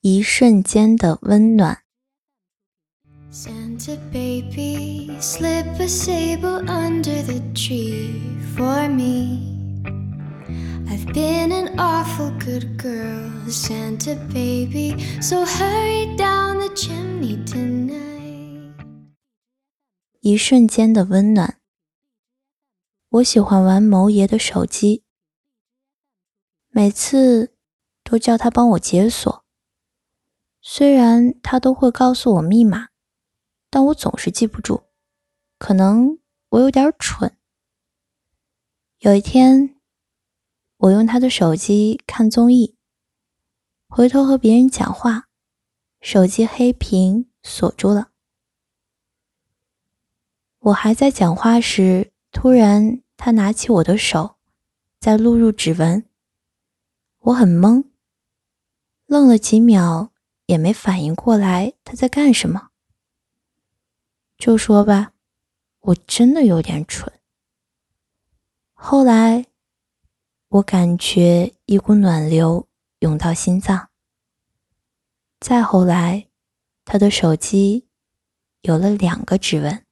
一瞬间的温暖。Santa baby, slip a sable under the tree for me. I've been an awful good girl, Santa baby, so hurry down the chimney tonight. 一瞬间的温暖。我喜欢玩某爷的手机，每次都叫他帮我解锁。虽然他都会告诉我密码，但我总是记不住。可能我有点蠢。有一天，我用他的手机看综艺，回头和别人讲话，手机黑屏锁住了。我还在讲话时，突然他拿起我的手，在录入指纹。我很懵，愣了几秒，也没反应过来他在干什么。就说吧我真的有点蠢。后来我感觉一股暖流涌到心脏。再后来他的手机有了两个指纹。